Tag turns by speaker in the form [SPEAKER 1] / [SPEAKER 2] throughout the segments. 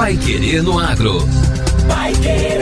[SPEAKER 1] Pai Querer no Agro. Pai Querer.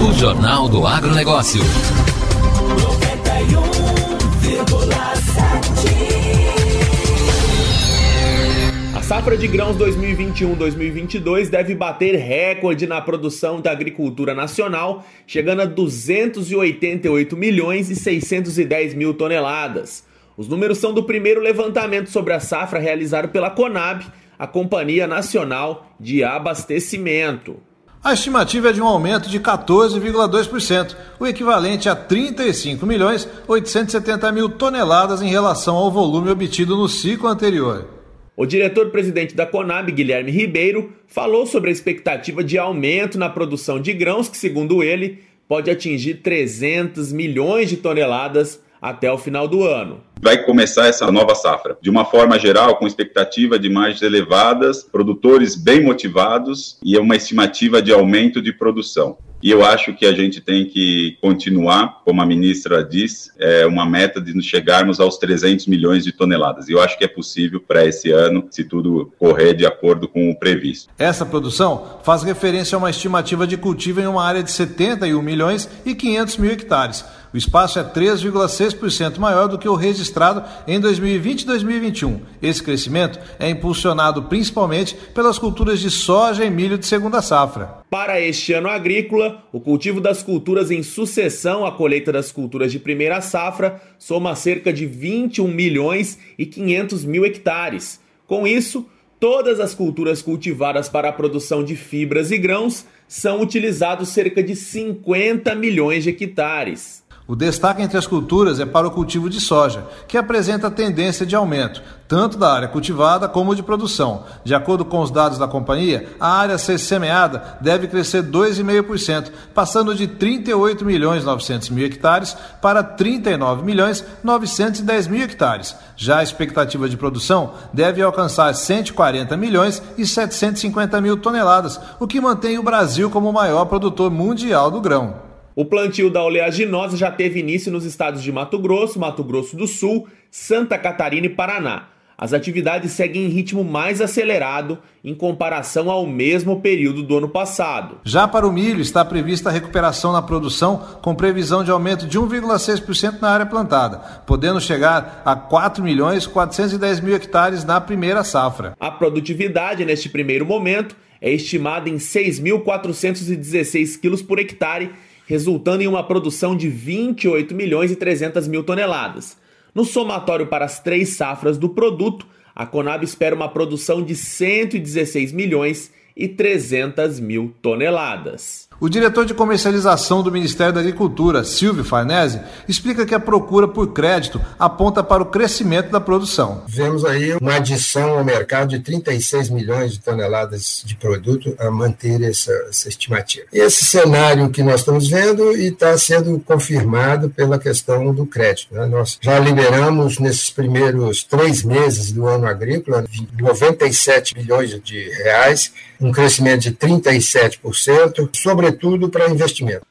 [SPEAKER 1] O Jornal do Agronegócio. 91,7.
[SPEAKER 2] A safra de grãos 2021-2022 deve bater recorde na produção da agricultura nacional, chegando a 288 milhões e 610 mil toneladas. Os números são do primeiro levantamento sobre a safra realizado pela Conab, a Companhia Nacional de Abastecimento.
[SPEAKER 3] A estimativa é de um aumento de 14,2%, o equivalente a 35 milhões 870 mil toneladas em relação ao volume obtido no ciclo anterior.
[SPEAKER 2] O diretor-presidente da Conab, Guilherme Ribeiro, falou sobre a expectativa de aumento na produção de grãos, que, segundo ele, pode atingir 300 milhões de toneladas até o final do ano.
[SPEAKER 4] Vai começar essa nova safra de uma forma geral, com expectativa de margens elevadas, produtores bem motivados e uma estimativa de aumento de produção. E eu acho que a gente tem que continuar, como a ministra diz, é uma meta de chegarmos aos 300 milhões de toneladas. E eu acho que é possível para esse ano, se tudo correr de acordo com o previsto.
[SPEAKER 3] Essa produção faz referência a uma estimativa de cultivo em uma área de 71 milhões e 500 mil hectares. O espaço é 3,6% maior do que o registrado em 2020 e 2021. Esse crescimento é impulsionado principalmente pelas culturas de soja e milho de segunda safra.
[SPEAKER 2] Para este ano agrícola, o cultivo das culturas em sucessão à colheita das culturas de primeira safra soma cerca de 21 milhões e 500 mil hectares. Com isso, todas as culturas cultivadas para a produção de fibras e grãos são utilizados cerca de 50 milhões de hectares.
[SPEAKER 3] O destaque entre as culturas é para o cultivo de soja, que apresenta tendência de aumento, tanto da área cultivada como de produção. De acordo com os dados da companhia, a área a ser semeada deve crescer 2,5%, passando de 38 milhões 900 mil hectares para 39 milhões 910 mil hectares. Já a expectativa de produção deve alcançar 140 milhões e 750 mil toneladas, o que mantém o Brasil como o maior produtor mundial do grão.
[SPEAKER 2] O plantio da oleaginosa já teve início nos estados de Mato Grosso, Mato Grosso do Sul, Santa Catarina e Paraná. As atividades seguem em ritmo mais acelerado em comparação ao mesmo período do ano passado.
[SPEAKER 3] Já para o milho, está prevista a recuperação na produção, com previsão de aumento de 1,6% na área plantada, podendo chegar a 4 milhões 410 mil hectares na primeira safra.
[SPEAKER 2] A produtividade, neste primeiro momento, é estimada em 6.416 quilos por hectare resultando em uma produção de 28 milhões e 300 mil toneladas. No somatório para as três safras do produto, a Conab espera uma produção de 116 milhões e 300 mil toneladas.
[SPEAKER 3] O diretor de comercialização do Ministério da Agricultura, Silvio Farnese, explica que a procura por crédito aponta para o crescimento da produção.
[SPEAKER 5] Vemos aí uma adição ao mercado de 36 milhões de toneladas de produto a manter essa, essa estimativa. Esse cenário que nós estamos vendo está sendo confirmado pela questão do crédito. Né? Nós já liberamos nesses primeiros três meses do ano agrícola 97 milhões de reais, um crescimento de 37%, sobretudo sobretudo para investimento.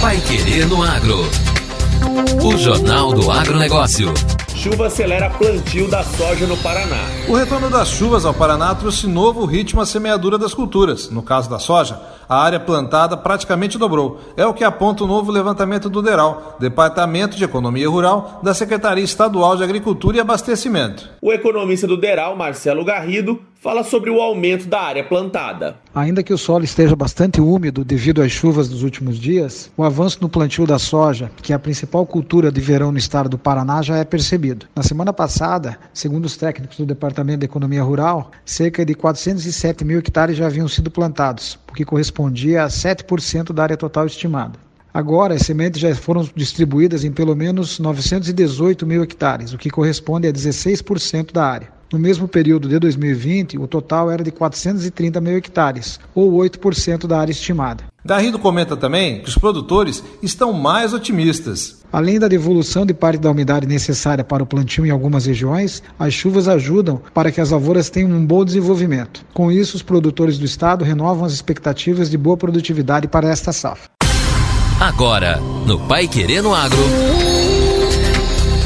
[SPEAKER 1] Vai querer no agro. O Jornal do Agronegócio.
[SPEAKER 2] Chuva acelera plantio da soja no Paraná.
[SPEAKER 3] O retorno das chuvas ao Paraná trouxe novo ritmo à semeadura das culturas. No caso da soja, a área plantada praticamente dobrou. É o que aponta o novo levantamento do DERAL, Departamento de Economia Rural da Secretaria Estadual de Agricultura e Abastecimento.
[SPEAKER 2] O economista do DERAL, Marcelo Garrido, fala sobre o aumento da área plantada.
[SPEAKER 6] Ainda que o solo esteja bastante úmido devido às chuvas dos últimos dias, o avanço no plantio da soja, que é a principal cultura de verão no estado do Paraná, já é percebido. Na semana passada, segundo os técnicos do Departamento de Economia Rural, cerca de 407 mil hectares já haviam sido plantados, o que correspondia a 7% da área total estimada. Agora, as sementes já foram distribuídas em pelo menos 918 mil hectares, o que corresponde a 16% da área. No mesmo período de 2020, o total era de 430 mil hectares, ou 8% da área estimada.
[SPEAKER 3] Garrido comenta também que os produtores estão mais otimistas.
[SPEAKER 6] Além da devolução de parte da umidade necessária para o plantio em algumas regiões, as chuvas ajudam para que as lavouras tenham um bom desenvolvimento. Com isso, os produtores do estado renovam as expectativas de boa produtividade para esta safra.
[SPEAKER 1] Agora, no Pai Querendo Agro,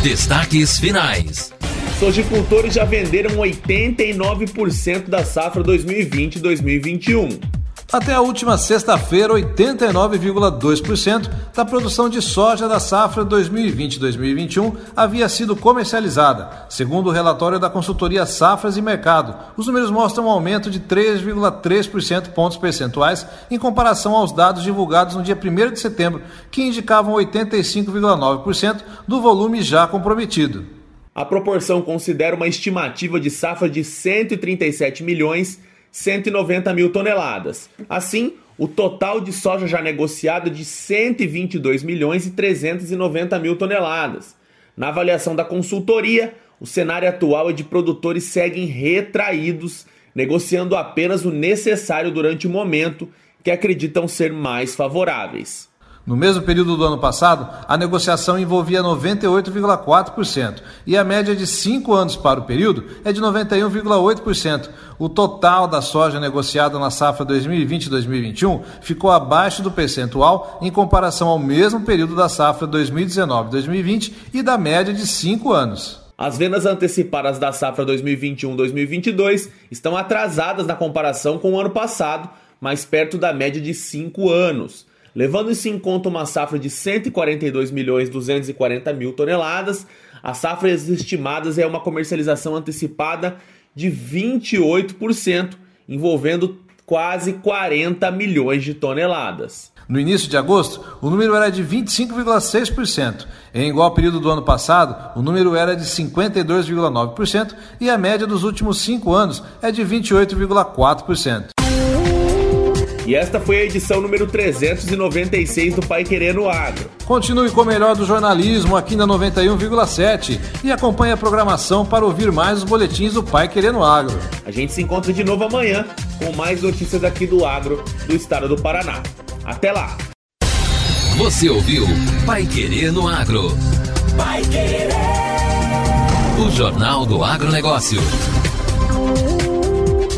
[SPEAKER 1] destaques finais.
[SPEAKER 2] Sojicultores já venderam 89% da safra 2020-2021.
[SPEAKER 3] Até a última sexta-feira, 89,2% da produção de soja da safra 2020-2021 havia sido comercializada, segundo o relatório da consultoria Safras e Mercado. Os números mostram um aumento de 3,3% pontos percentuais em comparação aos dados divulgados no dia 1 de setembro, que indicavam 85,9% do volume já comprometido.
[SPEAKER 2] A proporção considera uma estimativa de safra de 137 milhões 190 mil toneladas. Assim, o total de soja já negociado é de 122 milhões e 390 mil toneladas. Na avaliação da consultoria, o cenário atual é de produtores seguem retraídos, negociando apenas o necessário durante o momento que acreditam ser mais favoráveis.
[SPEAKER 3] No mesmo período do ano passado, a negociação envolvia 98,4% e a média de cinco anos para o período é de 91,8%. O total da soja negociada na safra 2020-2021 ficou abaixo do percentual em comparação ao mesmo período da safra 2019-2020 e da média de cinco anos.
[SPEAKER 2] As vendas antecipadas da safra 2021-2022 estão atrasadas na comparação com o ano passado, mais perto da média de cinco anos. Levando-se em conta uma safra de 142 milhões 240 mil toneladas, as safras estimadas é uma comercialização antecipada de 28%, envolvendo quase 40 milhões de toneladas.
[SPEAKER 3] No início de agosto, o número era de 25,6%. Em igual período do ano passado, o número era de 52,9% e a média dos últimos cinco anos é de 28,4%.
[SPEAKER 2] E esta foi a edição número 396 do Pai Querendo Agro.
[SPEAKER 3] Continue com o melhor do jornalismo aqui na 91,7 e acompanhe a programação para ouvir mais os boletins do Pai Querendo Agro.
[SPEAKER 2] A gente se encontra de novo amanhã com mais notícias aqui do agro do estado do Paraná. Até lá!
[SPEAKER 1] Você ouviu Pai Querendo Agro. Pai Querer. O Jornal do Agronegócio.